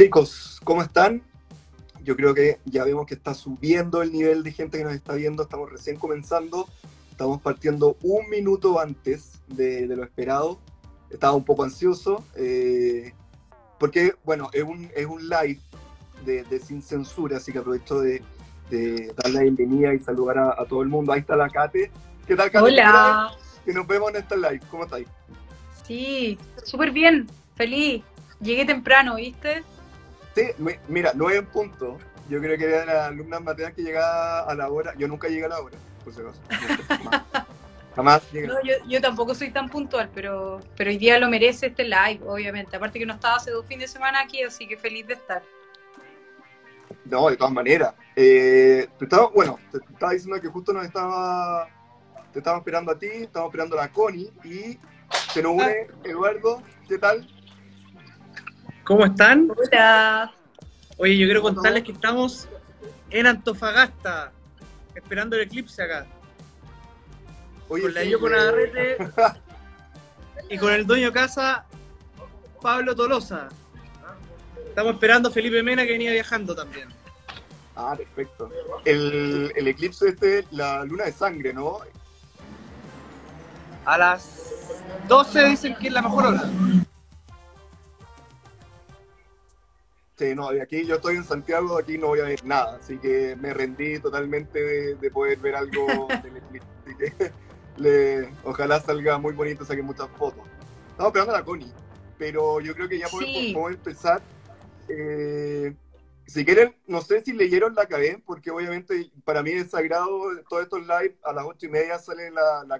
Chicos, ¿cómo están? Yo creo que ya vemos que está subiendo el nivel de gente que nos está viendo. Estamos recién comenzando. Estamos partiendo un minuto antes de, lo esperado. Estaba un poco ansioso. Eh, porque, bueno, es un, es un live de, Sin Censura, así que aprovecho de, de dar la bienvenida y saludar a, todo el mundo. Ahí está la Kate. ¿Qué tal, Kate? Hola. Que nos vemos en este live. ¿Cómo estáis? Sí, súper bien. Feliz. Llegué temprano, ¿viste? Sí, mira, no es en punto. Yo creo que era la alumna Mateas que llegaba a la hora. Yo nunca llegué a la hora, por si acaso. Jamás. llegué. No, yo, yo, tampoco soy tan puntual, pero, pero hoy día lo merece este live, obviamente. Aparte que no estaba hace dos fines de semana aquí, así que feliz de estar. No, de todas maneras. Eh, te estaba, bueno, te estaba diciendo que justo nos estaba, te estaba esperando a ti, estaba esperando a la Connie y se nos une Eduardo. ¿Qué tal? ¿Cómo están? Hola. Oye, yo quiero contarles que estamos en Antofagasta, esperando el eclipse acá. Oye, con la sí, con Agarrete y con el dueño casa, Pablo Tolosa. Estamos esperando a Felipe Mena que venía viajando también. Ah, perfecto. El, el eclipse este, la luna de sangre, ¿no? A las 12 dicen que es la mejor hora. Sí, no, aquí yo estoy en Santiago, aquí no voy a ver nada, así que me rendí totalmente de, poder ver algo del eclipse. Así que le, ojalá salga muy bonito, saque muchas fotos. Estamos esperando a la Connie, pero yo creo que ya podemos, empezar. Eh, si quieren, no sé si leyeron la academia, porque obviamente para mí es sagrado todos estos live, a las ocho y media sale la, la.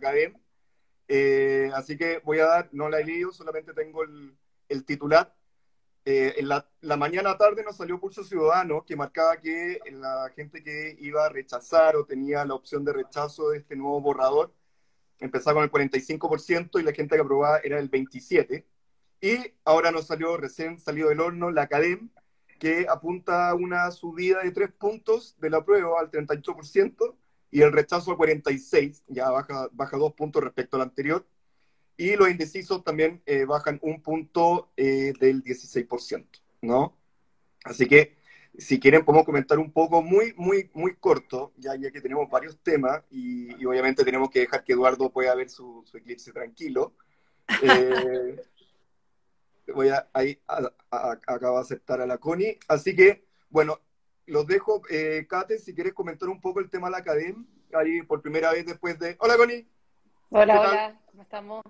Eh, así que voy a dar, no la he leído, solamente tengo el, el titular eh, en la, mañana tarde nos salió Pulso Ciudadano que marcaba que la gente que iba a rechazar o tenía la opción de rechazo de este nuevo borrador empezaba con el 45% y la gente que aprobaba era el 27%. Y ahora nos salió recién salido del horno la CADEM, que apunta a una subida de tres puntos de la prueba al 38% y el rechazo al 46%, ya baja, baja dos puntos respecto al anterior y los indecisos también eh, bajan un punto eh, del 16%, ¿no? Así que si quieren podemos comentar un poco muy, muy, muy corto, ya, ya que tenemos varios temas y, obviamente tenemos que dejar que Eduardo pueda ver su, eclipse tranquilo. Eh, voy a, ahí acabo de aceptar a la Connie. Así que, bueno, los dejo. Kate, si quieres comentar un poco el tema de la academia, ahí por primera vez después de... Hola, Connie. Hola, hola, ¿cómo estamos?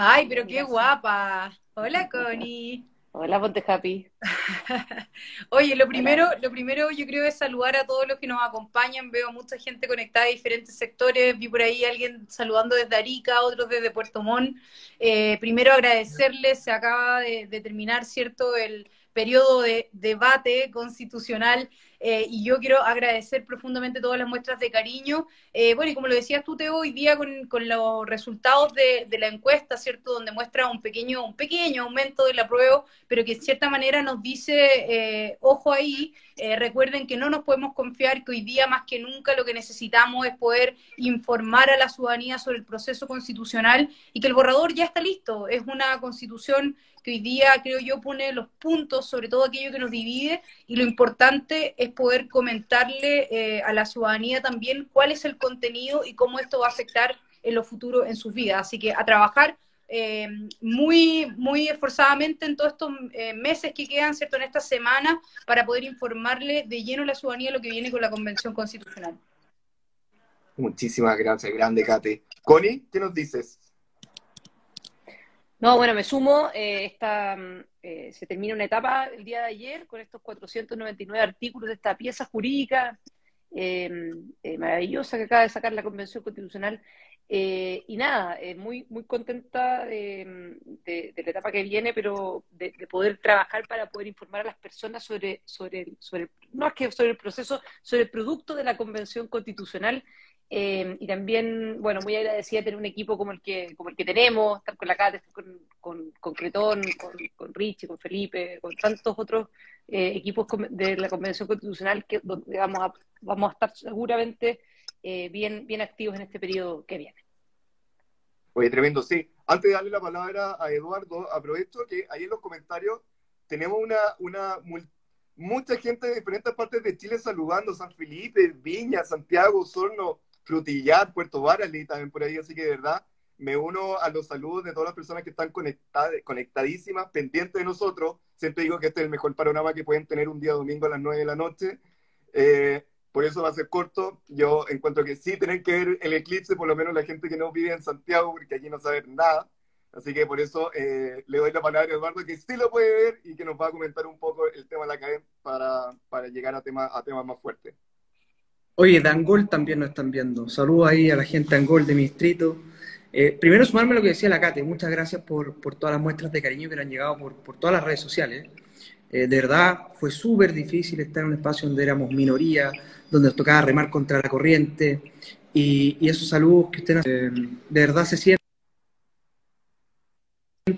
Ay, pero qué guapa. Hola, Connie. Hola, Ponte Happy. Oye, lo primero, lo primero yo creo es saludar a todos los que nos acompañan. Veo mucha gente conectada de diferentes sectores. Vi por ahí alguien saludando desde Arica, otros desde Puerto Montt. Eh, primero agradecerles, se acaba de, de terminar, ¿cierto?, el periodo de debate constitucional eh, y yo quiero agradecer profundamente todas las muestras de cariño. Eh, bueno, y como lo decías tú, Teo, hoy día con, los resultados de, la encuesta, ¿cierto? Donde muestra un pequeño, un pequeño aumento del apruebo, pero que en cierta manera nos dice, eh, ojo ahí, recuerden que no nos podemos confiar, que hoy día más que nunca lo que necesitamos es poder informar a la ciudadanía sobre el proceso constitucional y que el borrador ya está listo. Es una constitución hoy día, creo yo, pone los puntos sobre todo aquello que nos divide y lo importante es poder comentarle eh, a la ciudadanía también cuál es el contenido y cómo esto va a afectar en lo futuro en sus vidas. Así que a trabajar eh, muy, muy esforzadamente en todos estos eh, meses que quedan, ¿cierto? En esta semana, para poder informarle de lleno a la ciudadanía lo que viene con la Convención Constitucional. Muchísimas gracias, grande Kate. Connie, ¿qué nos dices? No, bueno, me sumo. Eh, esta, mm, eh, se termina una etapa el día de ayer con estos 499 artículos de esta pieza jurídica em, eh, maravillosa que acaba de sacar la Convención Constitucional. y nada, muy, muy contenta de, la etapa que viene, pero de, poder trabajar para poder informar a las personas sobre, sobre, sobre, no es que sobre el proceso, sobre el producto de la Convención Constitucional eh, y también, bueno, muy agradecida de tener un equipo como el que, como el que tenemos, estar con la Cate, con, con, con Cretón, con, Richie, con Felipe, con tantos otros eh, equipos de la Convención Constitucional que donde vamos a, vamos a estar seguramente eh, bien, bien activos en este periodo que viene. Oye, tremendo, sí. Antes de darle la palabra a Eduardo, aprovecho que ahí en los comentarios tenemos una, una mucha gente de diferentes partes de Chile saludando, San Felipe, Viña, Santiago, Osorno, Frutillar, Puerto Varas, también por ahí, así que de verdad me uno a los saludos de todas las personas que están conectadas, conectadísimas, pendientes de nosotros. Siempre digo que este es el mejor panorama que pueden tener un día domingo a las 9 de la noche. Eh, por eso va a ser corto. Yo encuentro que sí tienen que ver el eclipse, por lo menos la gente que no vive en Santiago, porque allí no sabe nada. Así que por eso eh, le doy la palabra a Eduardo, que sí lo puede ver y que nos va a comentar un poco el tema de la cadena para, para llegar a, a temas más fuertes. Oye, de Angol también nos están viendo. Saludos ahí a la gente de Angol de mi distrito. Eh, primero sumarme a lo que decía la Cate, muchas gracias por, por, todas las muestras de cariño que han llegado por, por todas las redes sociales. Eh, de verdad, fue súper difícil estar en un espacio donde éramos minoría, donde nos tocaba remar contra la corriente, y, y esos saludos que ustedes eh, de verdad se sienten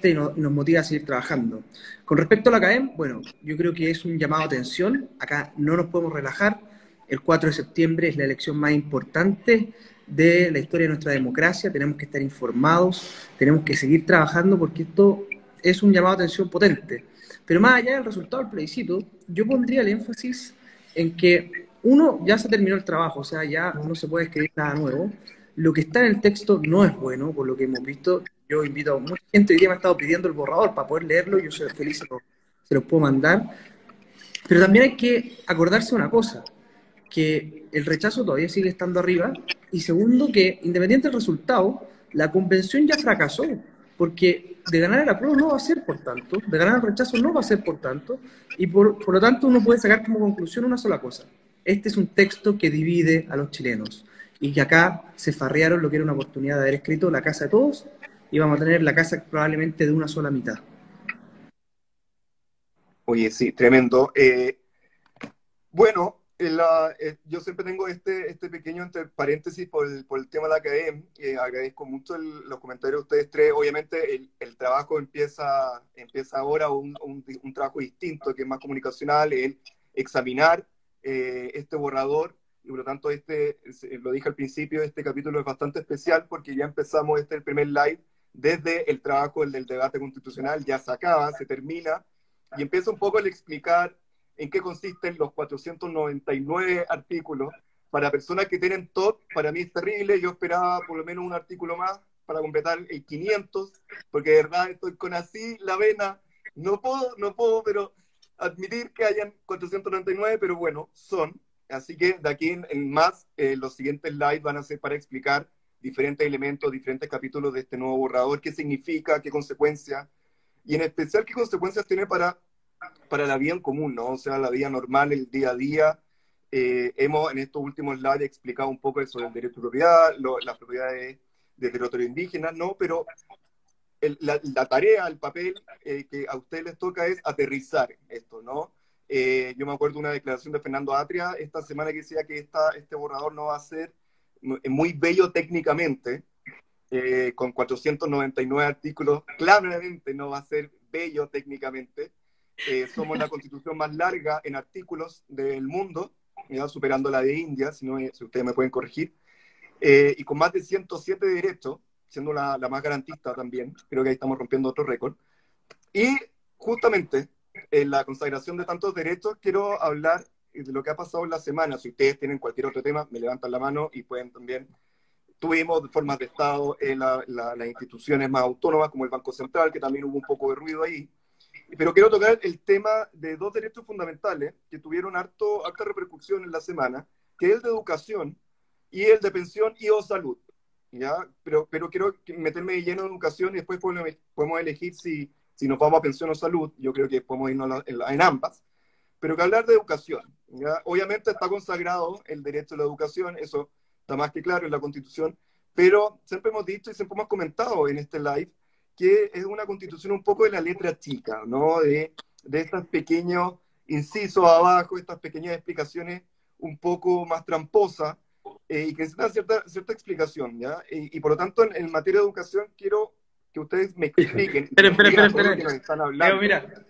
y, nos motiva a seguir trabajando. Con respecto a la CAEM, bueno, yo creo que es un llamado a atención, acá no nos podemos relajar, el 4 de septiembre es la elección más importante de la historia de nuestra democracia, tenemos que estar informados, tenemos que seguir trabajando porque esto es un llamado a atención potente. Pero más allá del resultado del plebiscito, yo pondría el énfasis en que uno ya se terminó el trabajo, o sea, ya no se puede escribir nada nuevo. Lo que está en el texto no es bueno, por lo que hemos visto. Yo invito a mucha gente, hoy día me ha estado pidiendo el borrador para poder leerlo, yo soy feliz, se lo, se lo puedo mandar. Pero también hay que acordarse una cosa, que el rechazo todavía sigue estando arriba y segundo que independiente del resultado, la convención ya fracasó, porque de ganar el apruebo no va a ser por tanto, de ganar el rechazo no va a ser por tanto, y por, por lo tanto uno puede sacar como conclusión una sola cosa. Este es un texto que divide a los chilenos y que acá se farrearon lo que era una oportunidad de haber escrito la casa de todos y vamos a tener la casa probablemente de una sola mitad. Oye, sí, tremendo. Eh, bueno, eh, yo siempre tengo este, este pequeño entre paréntesis por el, por el tema de la academia. Eh, agradezco mucho los comentarios de ustedes tres. Obviamente el, el trabajo empieza, empieza ahora un, un, trabajo distinto, que es más comunicacional, el examinar eh, este borrador. Y por lo tanto, este, lo dije al principio, este capítulo es bastante especial porque ya empezamos este el primer live desde el trabajo del debate constitucional, ya se acaba, se termina, y empieza un poco el explicar en qué consisten los 499 artículos. Para personas que tienen top, para mí es terrible. Yo esperaba por lo menos un artículo más para completar el 500, porque de verdad estoy con así la vena. No puedo, no puedo, pero admitir que hayan 499, pero bueno, son. Así que de aquí en, más, eh, los siguientes lives van a ser para explicar diferentes elementos, diferentes capítulos de este nuevo borrador, qué significa, qué consecuencias, y en especial qué consecuencias tiene para para la vida en común, ¿no? O sea, la vida normal, el día a día. Eh, hemos en estos últimos slides explicado un poco sobre el derecho de propiedad, las propiedades de territorio indígena, ¿no? Pero la, tarea, el papel eh, que a ustedes les toca es aterrizar esto, ¿no? Eh, yo me acuerdo de una declaración de Fernando Atria esta semana que decía que esta, este borrador no va a ser muy bello técnicamente, con 499 artículos, claramente no va a ser bello técnicamente, eh, somos la constitución más larga en artículos del mundo, superando la de India, si, no, si ustedes me pueden corregir, eh, y con más de 107 derechos, siendo la, la, más garantista también, creo que ahí estamos rompiendo otro récord. Y justamente en la consagración de tantos derechos, quiero hablar de lo que ha pasado en la semana. Si ustedes tienen cualquier otro tema, me levantan la mano y pueden también. Tuvimos formas de Estado en la, las instituciones más autónomas, como el Banco Central, que también hubo un poco de ruido ahí. Pero quiero tocar el tema de dos derechos fundamentales que tuvieron harto, harta repercusión en la semana, que es el de educación y el de pensión y o salud. ¿ya? Pero, pero quiero meterme lleno en educación y después podemos elegir si, si nos vamos a pensión o salud. Yo creo que podemos irnos en, ambas. Pero que hablar de educación. ¿ya? Obviamente está consagrado el derecho a la educación, eso está más que claro en la Constitución, pero siempre hemos dicho y siempre hemos comentado en este live que es una constitución un poco de la letra chica, ¿no? De, de estos pequeños incisos abajo, estas pequeñas explicaciones un poco más tramposas eh, y que necesitan cierta, cierta explicación, ¿ya? Y, por lo tanto, en, materia de educación, quiero que ustedes me expliquen. Espera, espera. espera. Están hablando. Leo, mira.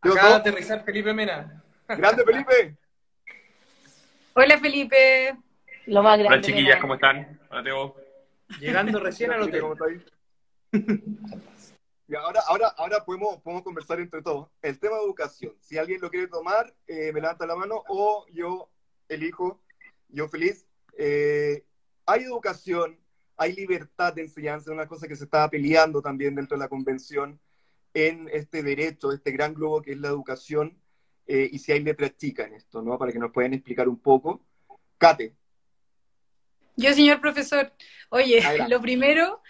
Acaba de aterrizar Felipe Mena. ¡Grande, Felipe! Hola, Felipe. Lo más grande. Hola, chiquillas, ¿cómo están? Hola, Teo. Llegando recién al hotel. ¿Cómo está ahí? ahora, ahora, ahora podemos, podemos conversar entre todos. El tema de educación. Si alguien lo quiere tomar, eh, me levanta la mano o yo elijo, yo feliz. Eh, hay educación, hay libertad de enseñanza, una cosa que se estaba peleando también dentro de la convención en este derecho, este gran globo que es la educación, eh, y si hay letra chica en esto, ¿no? Para que nos puedan explicar un poco. Kate. Yo, señor profesor, oye, lo primero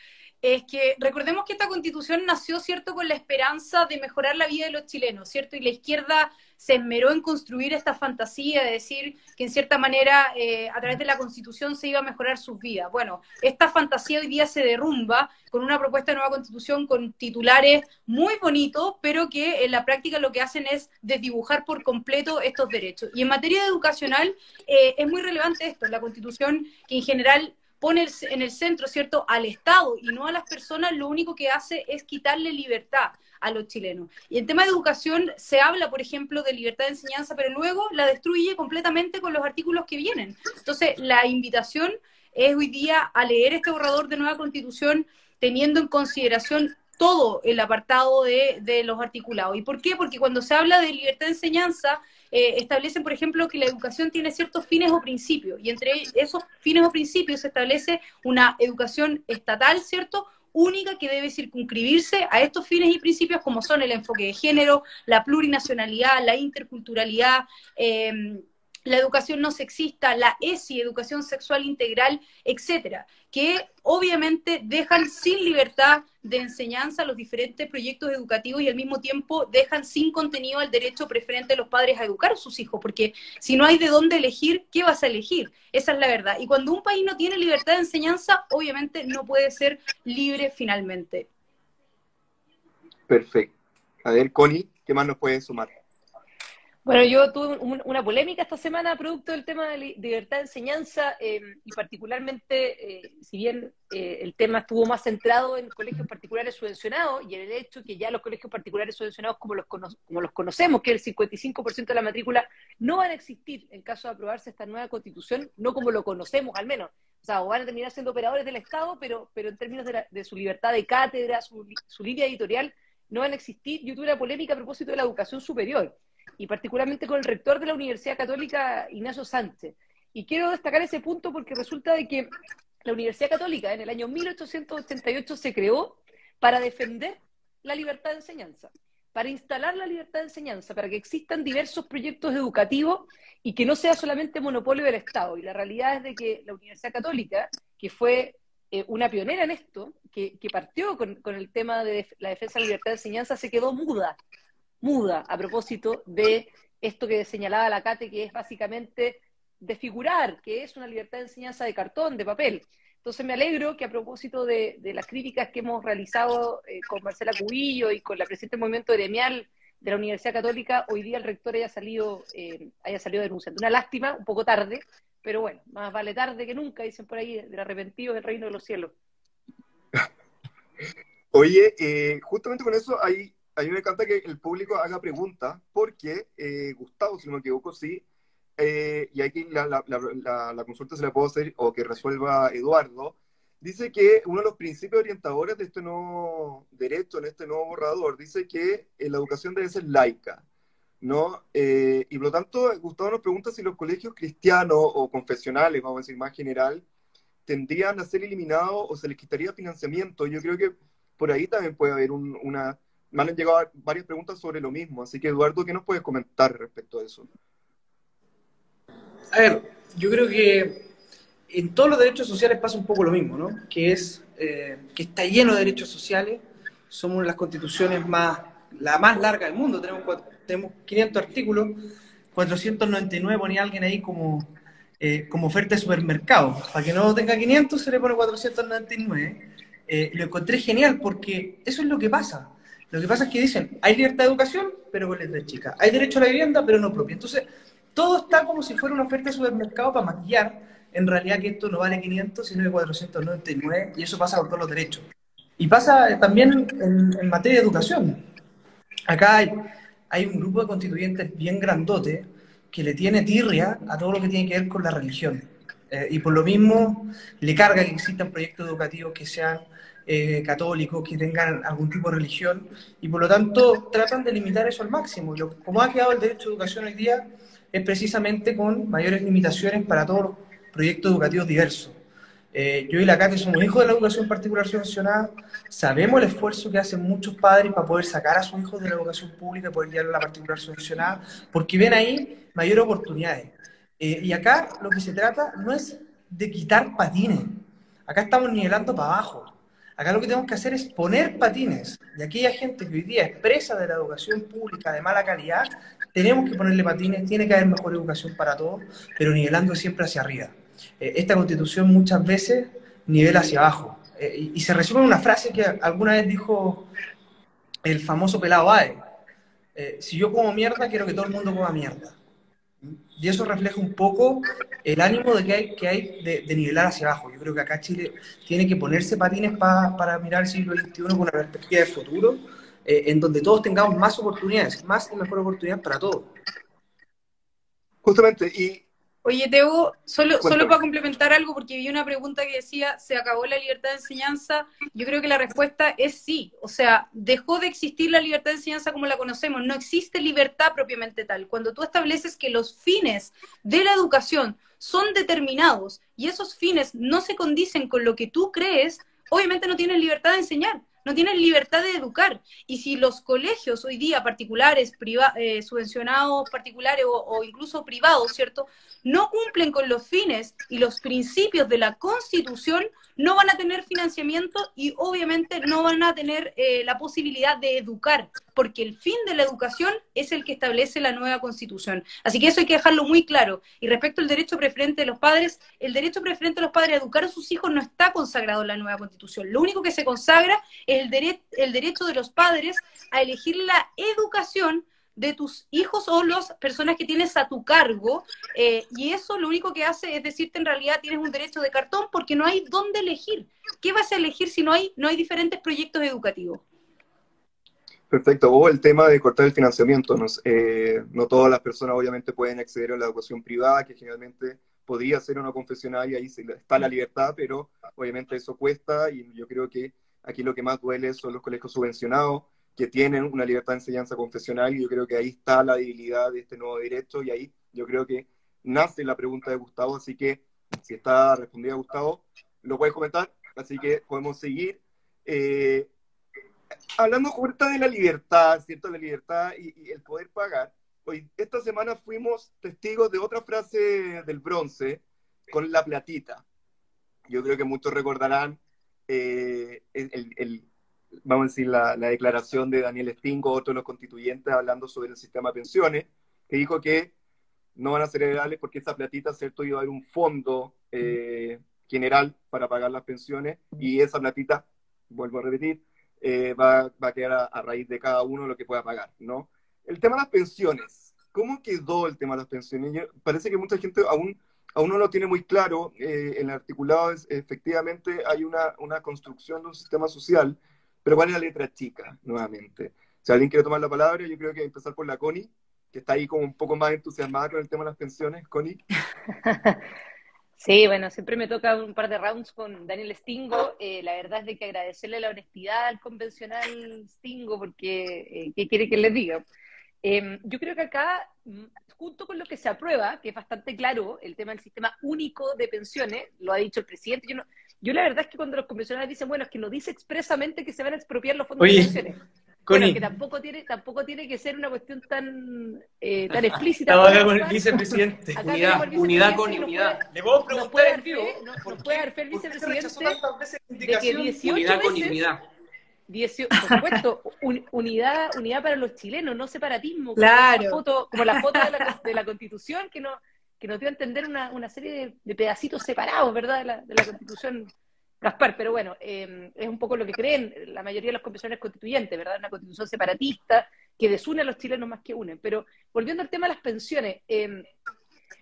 es que recordemos que esta constitución nació, ¿cierto?, con la esperanza de mejorar la vida de los chilenos, ¿cierto? Y la izquierda se esmeró en construir esta fantasía de decir que en cierta manera eh, a través de la constitución se iba a mejorar sus vidas. Bueno, esta fantasía hoy día se derrumba con una propuesta de nueva constitución con titulares muy bonitos, pero que en la práctica lo que hacen es desdibujar por completo estos derechos. Y en materia educacional eh, es muy relevante esto, la constitución que en general pone en el centro, ¿cierto?, al Estado y no a las personas, lo único que hace es quitarle libertad a los chilenos. Y en tema de educación se habla, por ejemplo, de libertad de enseñanza, pero luego la destruye completamente con los artículos que vienen. Entonces, la invitación es hoy día a leer este borrador de nueva constitución teniendo en consideración todo el apartado de, los articulados. ¿Y por qué? Porque cuando se habla de libertad de enseñanza, eh, establecen, por ejemplo, que la educación tiene ciertos fines o principios, y entre esos fines o principios se establece una educación estatal, ¿cierto? única que debe circunscribirse a estos fines y principios como son el enfoque de género, la plurinacionalidad, la interculturalidad, eh, la educación no sexista, la ESI, educación sexual integral, etcétera, que obviamente dejan sin libertad de enseñanza los diferentes proyectos educativos y al mismo tiempo dejan sin contenido el derecho preferente de los padres a educar a sus hijos, porque si no hay de dónde elegir, ¿qué vas a elegir? Esa es la verdad. Y cuando un país no tiene libertad de enseñanza, obviamente no puede ser libre finalmente. Perfecto. A ver, Connie, ¿qué más nos puedes sumar? Bueno, yo tuve una polémica esta semana producto del tema de libertad de enseñanza eh, y particularmente, eh, si bien eh, el tema estuvo más centrado en colegios particulares subvencionados y en el hecho que ya los colegios particulares subvencionados como los, como los conocemos, que el 55% de la matrícula no van a existir en caso de aprobarse esta nueva constitución, no como lo conocemos al menos. O sea, o van a terminar siendo operadores del Estado, pero, pero en términos de, su libertad de cátedra, su, su línea editorial, no van a existir. Yo tuve una polémica a propósito de la educación superior y particularmente con el rector de la Universidad Católica, Ignacio Sánchez. Y quiero destacar ese punto porque resulta de que la Universidad Católica en el año 1888 se creó para defender la libertad de enseñanza, para instalar la libertad de enseñanza, para que existan diversos proyectos educativos y que no sea solamente monopolio del Estado. Y la realidad es de que la Universidad Católica, que fue eh, una pionera en esto, que, partió con, con, el tema de la defensa de la libertad de enseñanza, se quedó muda muda a propósito de esto que señalaba la Cate, que es básicamente desfigurar, que es una libertad de enseñanza de cartón, de papel. Entonces me alegro que a propósito de, las críticas que hemos realizado eh, con Marcela Cubillo y con la presidenta del movimiento gremial de la Universidad Católica, hoy día el rector haya salido, eh, haya salido denunciando. Una lástima, un poco tarde, pero bueno, más vale tarde que nunca, dicen por ahí, del arrepentido del reino de los cielos. Oye, eh, justamente con eso hay a mí me encanta que el público haga preguntas, porque eh, Gustavo, si no me equivoco, sí, eh, y aquí la, la, la, la, consulta se la puedo hacer, o que resuelva Eduardo, dice que uno de los principios orientadores de este nuevo derecho, en este nuevo borrador, dice que eh, la educación debe ser laica, ¿no? y por lo tanto, Gustavo nos pregunta si los colegios cristianos o confesionales, vamos a decir más general, tendrían a ser eliminados o se les quitaría financiamiento. Yo creo que por ahí también puede haber un, una me han llegado varias preguntas sobre lo mismo, así que Eduardo, ¿qué nos puedes comentar respecto a eso? A ver, yo creo que en todos los derechos sociales pasa un poco lo mismo, ¿no? Que es eh, que está lleno de derechos sociales, somos una de las constituciones más, la más larga del mundo, tenemos, tenemos 500 artículos, 499 ponía alguien ahí como, eh, como oferta de supermercado, para que no tenga 500 se le pone 499, eh, lo encontré genial porque eso es lo que pasa. Lo que pasa es que dicen, hay libertad de educación, pero con letras chicas. Hay derecho a la vivienda, pero no propia. Entonces, todo está como si fuera una oferta de supermercado para maquillar en realidad que esto no vale 500, sino de 499, y eso pasa con todos los derechos. Y pasa también en, materia de educación. Acá hay, hay un grupo de constituyentes bien grandote que le tiene tirria a todo lo que tiene que ver con la religión. Eh, y por lo mismo le carga que existan proyectos educativos que sean eh, católicos, que tengan algún tipo de religión, y por lo tanto tratan de limitar eso al máximo. como ha quedado el derecho a educación hoy día, es precisamente con mayores limitaciones para todos los proyectos educativos diversos. Eh, yo y la Cate somos hijos de la educación particular subvencionada, sabemos el esfuerzo que hacen muchos padres para poder sacar a sus hijos de la educación pública poder llevarlo a la particular subvencionada, porque ven ahí mayores oportunidades. Eh, y acá lo que se trata no es de quitar patines, acá estamos nivelando para abajo. Acá lo que tenemos que hacer es poner patines. Y aquella gente que hoy día es presa de la educación pública de mala calidad, tenemos que ponerle patines, tiene que haber mejor educación para todos, pero nivelando siempre hacia arriba. Eh, esta constitución muchas veces nivela hacia abajo. Eh, y, se resume en una frase que alguna vez dijo el famoso pelado Ae. Eh, si yo como mierda, quiero que todo el mundo coma mierda. Y eso refleja un poco el ánimo de que hay, que hay de, nivelar hacia abajo. Yo creo que acá Chile tiene que ponerse patines para mirar el siglo XXI con una perspectiva de futuro, en donde todos tengamos más oportunidades, más y mejor oportunidades para todos. Justamente, y Oye, Teo, solo, solo para complementar algo, porque vi una pregunta que decía, ¿se acabó la libertad de enseñanza? Yo creo que la respuesta es sí. O sea, dejó de existir la libertad de enseñanza como la conocemos. No existe libertad propiamente tal. Cuando tú estableces que los fines de la educación son determinados y esos fines no se condicen con lo que tú crees, obviamente no tienes libertad de enseñar no tienen libertad de educar. Y si los colegios hoy día particulares, eh, subvencionados particulares o, incluso privados, ¿cierto? No cumplen con los fines y los principios de la Constitución, no van a tener financiamiento y obviamente no van a tener eh, la posibilidad de educar, porque el fin de la educación es el que establece la nueva constitución. Así que eso hay que dejarlo muy claro. Y respecto al derecho preferente de los padres, el derecho preferente de los padres a educar a sus hijos no está consagrado en la nueva constitución. Lo único que se consagra es el, el derecho de los padres a elegir la educación de tus hijos o las personas que tienes a tu cargo, eh, y eso lo único que hace es decirte en realidad tienes un derecho de cartón porque no hay dónde elegir. ¿Qué vas a elegir si no hay, no hay diferentes proyectos educativos? Perfecto. O el tema de cortar el financiamiento. No, eh, no todas las personas obviamente pueden acceder a la educación privada, que generalmente podría ser una confesional y ahí está la libertad, pero obviamente eso cuesta y yo creo que aquí lo que más duele son los colegios subvencionados, que tienen una libertad de enseñanza confesional y yo creo que ahí está la debilidad de este nuevo derecho y ahí yo creo que nace la pregunta de Gustavo, así que si está respondida Gustavo, lo puedes comentar, así que podemos seguir. Eh, hablando ahorita de la libertad, ¿cierto? La libertad y, el poder pagar. Hoy, esta semana fuimos testigos de otra frase del bronce con la platita. Yo creo que muchos recordarán eh, el, vamos a decir, la, declaración de Daniel Stingo, otro de los constituyentes, hablando sobre el sistema de pensiones, que dijo que no van a ser legales porque esa platita, ¿cierto?, iba a haber un fondo eh, general para pagar las pensiones y esa platita, vuelvo a repetir, eh, va, a quedar a, raíz de cada uno lo que pueda pagar, ¿no? El tema de las pensiones, ¿cómo quedó el tema de las pensiones? parece que mucha gente aún, aún no lo tiene muy claro. Eh, en el articulado es, efectivamente hay una, una construcción de un sistema social pero ¿cuál es la letra chica, nuevamente? Si alguien quiere tomar la palabra, yo creo que empezar por la Connie, que está ahí como un poco más entusiasmada con el tema de las pensiones. Connie. Sí, bueno, siempre me toca un par de rounds con Daniel Stingo. Eh, la verdad es de que agradecerle la honestidad al convencional Stingo, porque eh, ¿qué quiere que les diga? Em, yo creo que acá, mm, junto con lo que se aprueba, que es bastante claro, el tema del sistema único de pensiones, lo ha dicho el presidente, yo no, yo la verdad es que cuando los convencionales dicen, bueno, es que no dice expresamente que se van a expropiar los fondos de pensiones. Bueno, que tampoco tiene, tampoco tiene que ser una cuestión tan, eh, tan explícita. Estamos acá con el vicepresidente. unidad, unidad con unidad. Le puedo preguntar en vivo. Nos puede dar fe el vicepresidente de que 18 unidad con unidad. 18, por supuesto, unidad, unidad para los chilenos, no separatismo. Claro. Como la foto, como la foto de, la, de la Constitución que no que nos dio a entender una, una serie de, pedacitos separados, ¿verdad?, de la, de la Constitución Gaspar, pero bueno, em, es un poco lo que creen la mayoría de los convencionales constituyentes, ¿verdad? Una constitución separatista que desune a los chilenos más que unen. Pero volviendo al tema de las pensiones, em,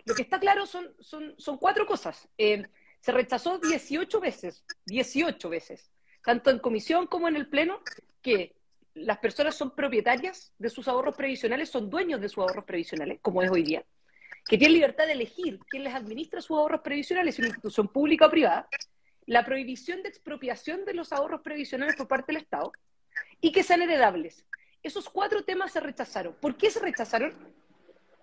lo que está claro son, son, son cuatro cosas. Em, se rechazó 18 veces, 18 veces, tanto en comisión como en el Pleno, que las personas son propietarias de sus ahorros previsionales, son dueños de sus ahorros previsionales, como es hoy día que tienen libertad de elegir quién les administra sus ahorros previsionales, si una institución pública o privada, la prohibición de expropiación de los ahorros previsionales por parte del Estado y que sean heredables. Esos cuatro temas se rechazaron. ¿Por qué se rechazaron?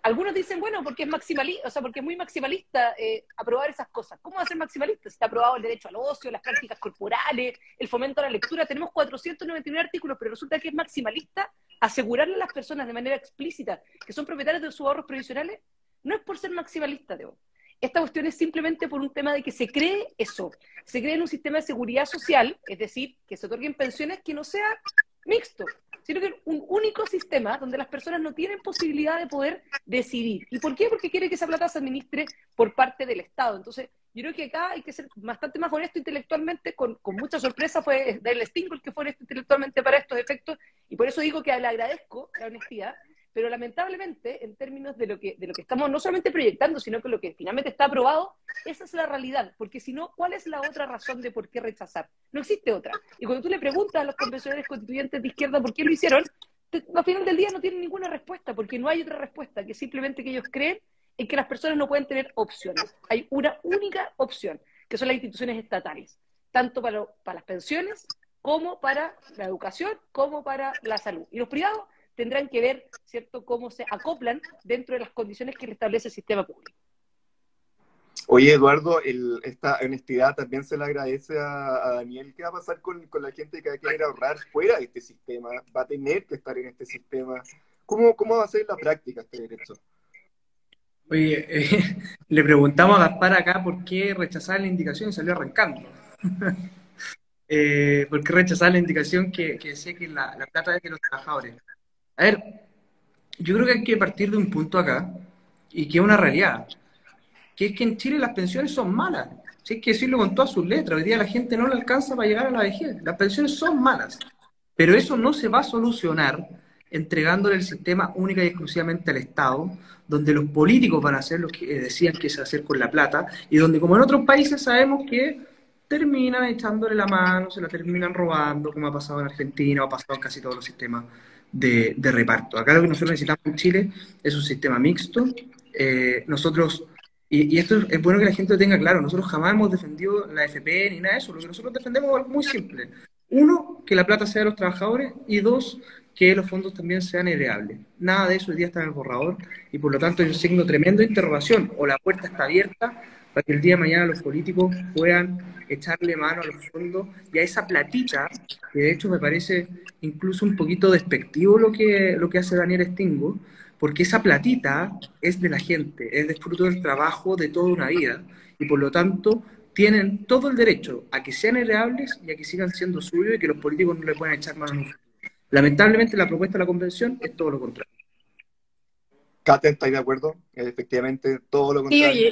Algunos dicen, bueno, porque es maximalista, o sea, porque es muy maximalista eh, aprobar esas cosas. ¿Cómo va a ser maximalista? Está aprobado el derecho al ocio, las prácticas corporales, el fomento a la lectura. Tenemos 499 artículos, pero resulta que es maximalista asegurarle a las personas de manera explícita que son propietarios de sus ahorros previsionales. No es por ser maximalista, Debo. Esta cuestión es simplemente por un tema de que se cree eso. Se cree en un sistema de seguridad social, es decir, que se otorguen pensiones que no sea mixto, sino que un único sistema donde las personas no tienen posibilidad de poder decidir. ¿Y por qué? Porque quiere que esa plata se administre por parte del Estado. Entonces, yo creo que acá hay que ser bastante más honesto intelectualmente, con, mucha sorpresa fue Dale Stingle el que fue honesto intelectualmente para estos efectos, y por eso digo que le agradezco la honestidad, pero lamentablemente, en términos de lo que, de lo que estamos no solamente proyectando, sino que lo que finalmente está aprobado, esa es la realidad, porque si no, ¿cuál es la otra razón de por qué rechazar? No existe otra. Y cuando tú le preguntas a los convencionales constituyentes de izquierda por qué lo hicieron, al final del día no tienen ninguna respuesta, porque no hay otra respuesta, que simplemente que ellos creen en que las personas no pueden tener opciones. Hay una única opción, que son las instituciones estatales, tanto para, para las pensiones como para la educación, como para la salud. Y los privados tendrán que ver, ¿cierto?, cómo se acoplan dentro de las condiciones que le establece el sistema público. Oye, Eduardo, esta honestidad también se le agradece a, Daniel. ¿Qué va a pasar con, la gente que va a querer ahorrar fuera de este sistema? ¿Va a tener que estar en este sistema? ¿Cómo, cómo va a ser la práctica este derecho? Oye, eh, le preguntamos a Gaspar acá por qué rechazar la indicación y salió arrancando. eh, ¿Por qué rechazar la indicación que, decía que la, la plata es de los trabajadores? A ver, yo creo que hay que partir de un punto acá, y que es una realidad, que es que en Chile las pensiones son malas. Si hay que decirlo con todas sus letras, hoy día la gente no le alcanza para llegar a la vejez. Las pensiones son malas, pero eso no se va a solucionar entregándole el sistema única y exclusivamente al Estado, donde los políticos van a hacer lo que decían que se hacer con la plata, y donde como en otros países sabemos que terminan echándole la mano, se la terminan robando, como ha pasado en Argentina ha pasado en casi todos los sistemas de, reparto. Acá lo que nosotros necesitamos en Chile es un sistema mixto. Eh, nosotros, y, esto es bueno que la gente lo tenga claro, nosotros jamás hemos defendido la FP ni nada de eso. Lo que nosotros defendemos es muy simple. Uno, que la plata sea de los trabajadores y dos, que los fondos también sean heredables. Nada de eso hoy día está en el borrador y por lo tanto yo signo tremendo de interrogación o la puerta está abierta para que el día de mañana los políticos puedan echarle mano a los fondos y a esa platita, que de hecho me parece incluso un poquito despectivo lo que, lo que hace Daniel Stingo, porque esa platita es de la gente, es de fruto del trabajo de toda una vida y por lo tanto tienen todo el derecho a que sean heredables y a que sigan siendo suyos y que los políticos no le puedan echar mano en un Lamentablemente la propuesta de la convención es todo lo contrario. Katen, ¿estáis de acuerdo? Efectivamente, todo lo contrario.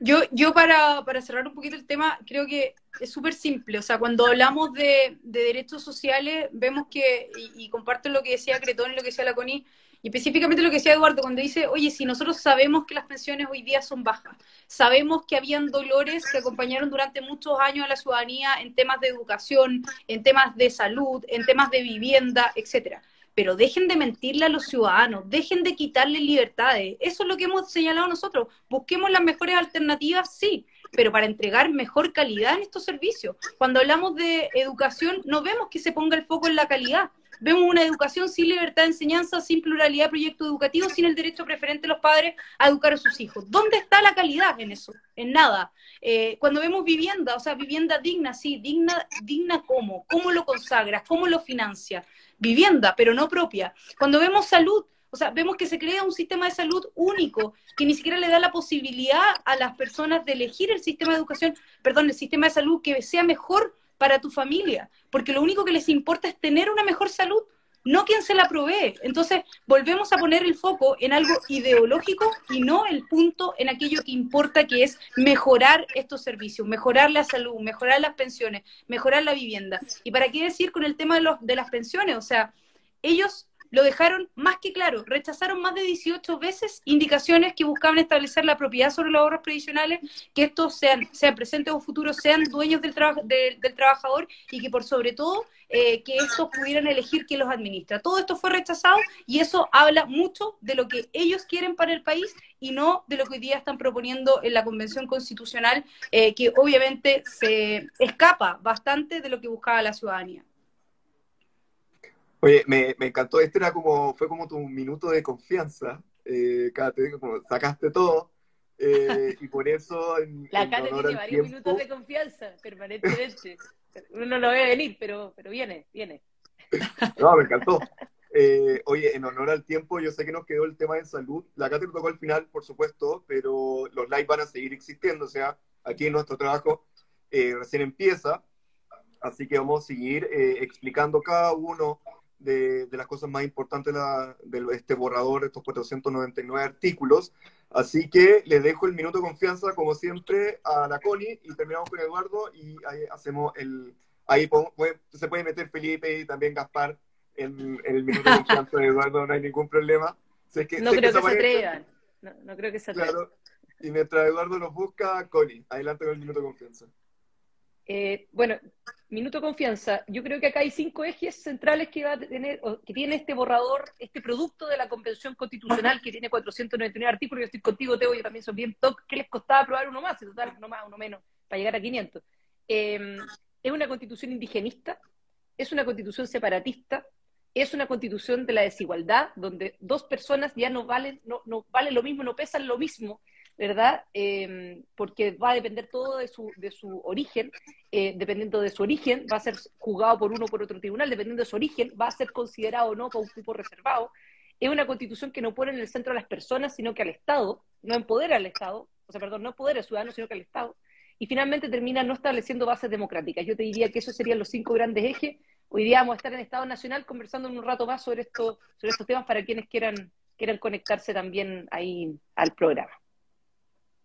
Yo, yo para, para cerrar un poquito el tema, creo que es súper simple. O sea, cuando hablamos de, de derechos sociales, vemos que, y, comparto lo que decía Cretón y lo que decía la Coni, y específicamente lo que decía Eduardo, cuando dice, oye, si nosotros sabemos que las pensiones hoy día son bajas, sabemos que habían dolores que acompañaron durante muchos años a la ciudadanía en temas de educación, en temas de salud, en temas de vivienda, etcétera pero dejen de mentirle a los ciudadanos, dejen de quitarle libertades. Eso es lo que hemos señalado nosotros. Busquemos las mejores alternativas, sí, pero para entregar mejor calidad en estos servicios. Cuando hablamos de educación, no vemos que se ponga el foco en la calidad. Vemos una educación sin libertad de enseñanza, sin pluralidad de proyectos educativos, sin el derecho preferente de los padres a educar a sus hijos. ¿Dónde está la calidad en eso? En nada. Eh, cuando vemos vivienda, o sea, vivienda digna, sí, digna, digna cómo, cómo lo consagras, cómo lo financia vivienda, pero no propia. Cuando vemos salud, o sea, vemos que se crea un sistema de salud único, que ni siquiera le da la posibilidad a las personas de elegir el sistema de educación, perdón, el sistema de salud que sea mejor para tu familia, porque lo único que les importa es tener una mejor salud no quien se la provee. Entonces, volvemos a poner el foco en algo ideológico y no el punto en aquello que importa, que es mejorar estos servicios, mejorar la salud, mejorar las pensiones, mejorar la vivienda. ¿Y para qué decir con el tema de, los, de las pensiones? O sea, ellos lo dejaron más que claro. Rechazaron más de 18 veces indicaciones que buscaban establecer la propiedad sobre los ahorros previsionales, que estos sean, sean presentes o futuros, sean dueños del, del trabajador y que por sobre todo eh, que estos pudieran elegir quién los administra. Todo esto fue rechazado y eso habla mucho de lo que ellos quieren para el país y no de lo que hoy día están proponiendo en la Convención Constitucional, eh, que obviamente se escapa bastante de lo que buscaba la ciudadanía. Oye, me, encantó, este era como, fue como tu minuto de confianza, eh, como sacaste todo, eh, y por eso en, La Cate tiene varios minutos de confianza, permanentemente. Uno no lo ve venir, pero, pero viene, viene. No, me encantó. Eh, oye, en honor al tiempo, yo sé que nos quedó el tema de salud. La Cate tocó al final, por supuesto, pero los lives van a seguir existiendo. O sea, aquí nuestro trabajo eh, recién empieza. Así que vamos a seguir explicando cada uno de, las cosas más importantes de, este borrador, estos 499 artículos. Así que le dejo el minuto de confianza, como siempre, a la Connie y terminamos con Eduardo y ahí hacemos el... Ahí se puede meter Felipe y también Gaspar en, el minuto de confianza de Eduardo, no hay ningún problema. no, creo que se atrevan. No, creo que se atrevan. Claro. Y mientras Eduardo nos busca, Connie, adelante con el minuto de confianza. Eh, bueno, minuto confianza. Yo creo que acá hay cinco ejes centrales que va a tener, que tiene este borrador, este producto de la Convención Constitucional que tiene 499 artículos. Yo estoy contigo, Teo, yo también son bien toc. ¿Qué les costaba aprobar uno más? total, uno más, uno menos, para llegar a 500. Em, es una constitución indigenista, es una constitución separatista, es una constitución de la desigualdad, donde dos personas ya no valen, no, no valen lo mismo, no pesan lo mismo, ¿verdad? Em, porque va a depender todo de su, de su origen, eh, dependiendo de su origen, va a ser juzgado por uno o por otro tribunal, dependiendo de su origen, va a ser considerado o no como un cupo reservado. Es una constitución que no pone en el centro a las personas, sino que al Estado, no empodera al Estado, o sea, perdón, no empodera al ciudadano, sino que al Estado. Y finalmente termina no estableciendo bases democráticas. Yo te diría que esos serían los cinco grandes ejes. Hoy día vamos a estar en Estado Nacional conversando en un rato más sobre, esto, sobre estos temas para quienes quieran, quieran conectarse también ahí al programa.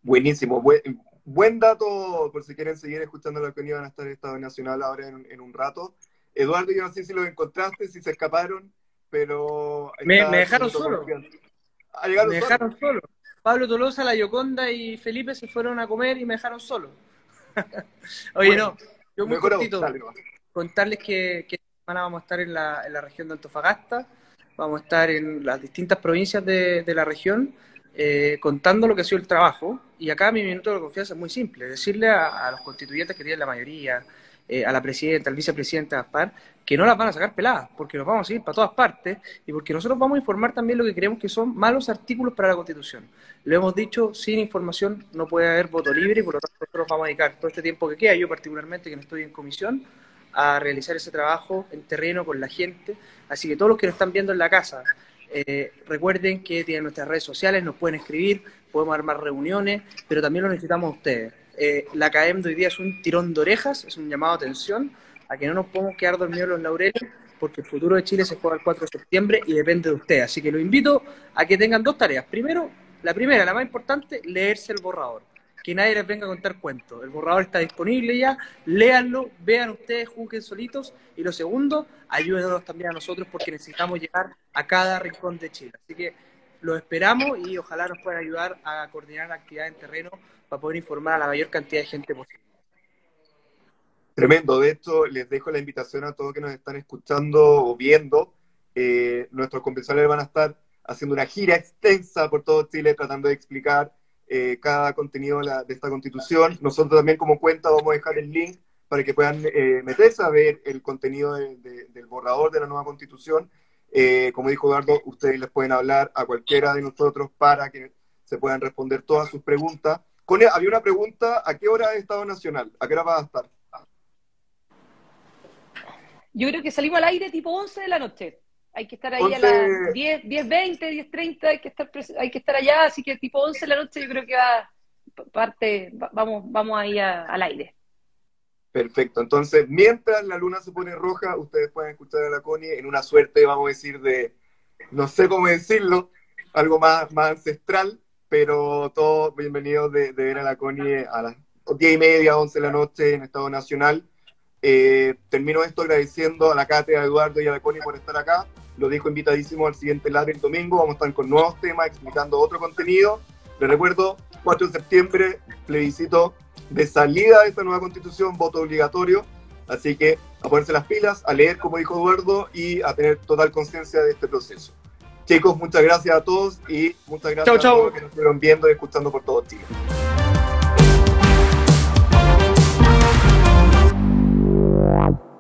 Buenísimo, buen, dato por si quieren seguir escuchando lo que iban a estar en Estado Nacional ahora en, un rato. Eduardo, yo no sé si los encontraste, si se escaparon, pero... Me, dejaron solo. Ah, me dejaron solo. Pablo Tolosa, La Yoconda y Felipe se fueron a comer y me dejaron solo. Oye, no, yo muy cortito, contarles que, que semana vamos a estar en la, en la región de Antofagasta, vamos a estar en las distintas provincias de, de la región, eh, contando lo que ha sido el trabajo. Y acá mi minuto de confianza es muy simple, decirle a, los constituyentes que tienen la mayoría, eh, a la presidenta, al vicepresidente Gaspar, que no las van a sacar peladas, porque nos vamos a ir para todas partes y porque nosotros vamos a informar también lo que creemos que son malos artículos para la Constitución. Lo hemos dicho, sin información no puede haber voto libre y por lo tanto nosotros vamos a dedicar todo este tiempo que queda, yo particularmente que no estoy en comisión, a realizar ese trabajo en terreno con la gente. Así que todos los que nos están viendo en la casa, eh, recuerden que tienen nuestras redes sociales, nos pueden escribir, podemos armar reuniones, pero también lo necesitamos a ustedes. Eh, la CAEM de hoy día es un tirón de orejas, es un llamado a atención a que no nos podemos quedar dormidos los laureles, porque el futuro de Chile se juega el 4 de septiembre y depende de ustedes. Así que lo invito a que tengan dos tareas. Primero, la primera, la más importante, leerse el borrador que nadie les venga a contar cuentos. El borrador está disponible ya, léanlo, vean ustedes, juzguen solitos. Y lo segundo, ayúdenos también a nosotros porque necesitamos llegar a cada rincón de Chile. Así que lo esperamos y ojalá nos puedan ayudar a coordinar la actividad en terreno para poder informar a la mayor cantidad de gente posible. Tremendo. De hecho, les dejo la invitación a todos que nos están escuchando o viendo. Eh, nuestros convencionales van a estar haciendo una gira extensa por todo Chile tratando de explicar eh, cada contenido de, esta constitución. Nosotros también como cuenta vamos a dejar el link para que puedan eh, meterse a ver el contenido del borrador de la nueva constitución. Eh, como dijo Eduardo, ustedes les pueden hablar a cualquiera de nosotros para que se puedan responder todas sus preguntas. Con, había una pregunta, ¿a qué hora es Estado Nacional? ¿A qué hora va a estar? Yo creo que salimos al aire tipo 11 de la noche. Hay que estar ahí a las 10, 10, 20, 10, 30, hay que estar, hay que estar allá, así que tipo 11 de la noche yo creo que va parte, vamos, vamos ahí al aire. Perfecto, entonces mientras la luna se pone roja, ustedes pueden escuchar a la Connie en una suerte, vamos a decir, de, no sé cómo decirlo, algo más, más ancestral, pero todos bienvenidos de, de ver a la Connie a las 10 y media, 11 de la noche en Estado Nacional. Eh, termino esto agradeciendo a la Cate, a Eduardo y a la Connie por estar acá. Los dejo invitadísimos al siguiente live el domingo. Vamos a estar con nuevos temas, explicando otro contenido. Les recuerdo, 4 de septiembre, plebiscito de salida de esta nueva constitución, voto obligatorio. Así que a ponerse las pilas, a leer, como dijo Eduardo, y a tener total conciencia de este proceso. Chicos, muchas gracias a todos y muchas gracias chau, chau. a todos los que nos estuvieron viendo y escuchando por todo Chile. Thank.